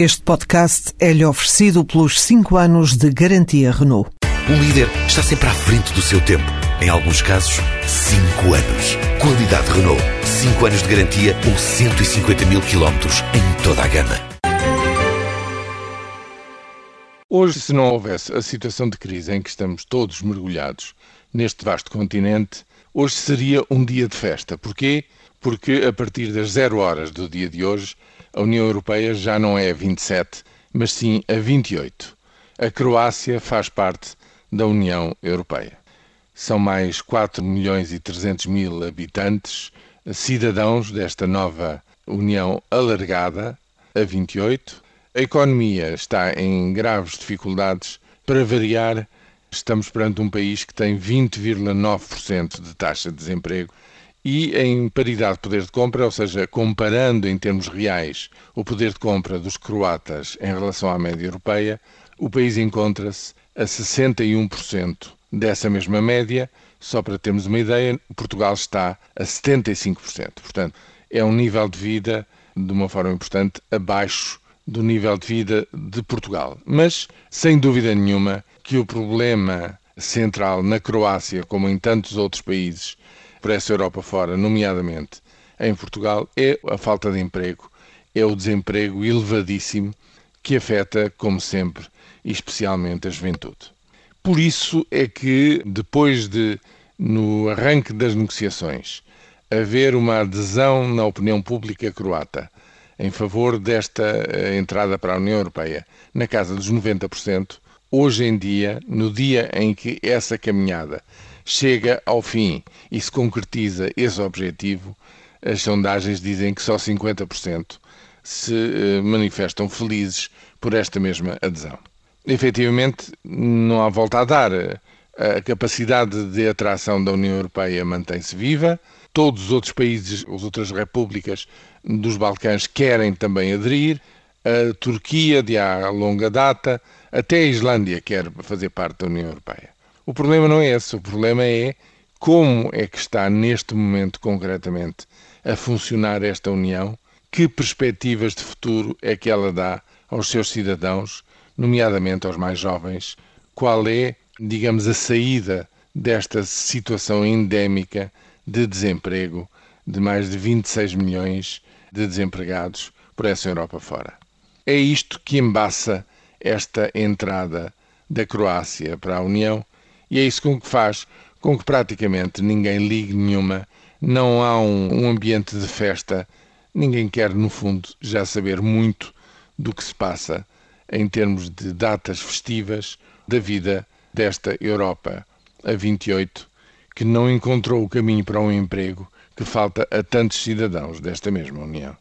Este podcast é-lhe oferecido pelos 5 anos de garantia Renault. Um líder está sempre à frente do seu tempo. Em alguns casos, 5 anos. Qualidade Renault. 5 anos de garantia ou 150 mil quilómetros em toda a gama. Hoje, se não houvesse a situação de crise em que estamos todos mergulhados neste vasto continente, hoje seria um dia de festa. Porquê? Porque a partir das zero horas do dia de hoje, a União Europeia já não é a 27, mas sim a 28. A Croácia faz parte da União Europeia. São mais 4 milhões e 300 mil habitantes, cidadãos desta nova União alargada, a 28. A economia está em graves dificuldades. Para variar, estamos perante um país que tem 20,9% de taxa de desemprego e em paridade de poder de compra, ou seja, comparando em termos reais o poder de compra dos croatas em relação à média europeia, o país encontra-se a 61% dessa mesma média. Só para termos uma ideia, Portugal está a 75%. Portanto, é um nível de vida, de uma forma importante, abaixo do nível de vida de Portugal. Mas, sem dúvida nenhuma, que o problema central na Croácia, como em tantos outros países, por essa Europa fora, nomeadamente em Portugal, é a falta de emprego, é o desemprego elevadíssimo que afeta, como sempre, especialmente a juventude. Por isso é que, depois de, no arranque das negociações, haver uma adesão na opinião pública croata em favor desta eh, entrada para a União Europeia na casa dos 90%, hoje em dia, no dia em que essa caminhada chega ao fim e se concretiza esse objetivo, as sondagens dizem que só 50% se eh, manifestam felizes por esta mesma adesão. Efetivamente, não há volta a dar. A capacidade de atração da União Europeia mantém-se viva. Todos os outros países, as outras repúblicas dos Balcãs querem também aderir. A Turquia, de há longa data, até a Islândia quer fazer parte da União Europeia. O problema não é esse, o problema é como é que está neste momento concretamente a funcionar esta União, que perspectivas de futuro é que ela dá aos seus cidadãos, nomeadamente aos mais jovens, qual é, digamos, a saída desta situação endémica de desemprego de mais de 26 milhões de desempregados por essa Europa fora. É isto que embaça esta entrada da Croácia para a União e é isso com que faz com que praticamente ninguém ligue nenhuma, não há um, um ambiente de festa, ninguém quer, no fundo, já saber muito do que se passa em termos de datas festivas da vida desta Europa. A 28, que não encontrou o caminho para um emprego que falta a tantos cidadãos desta mesma União.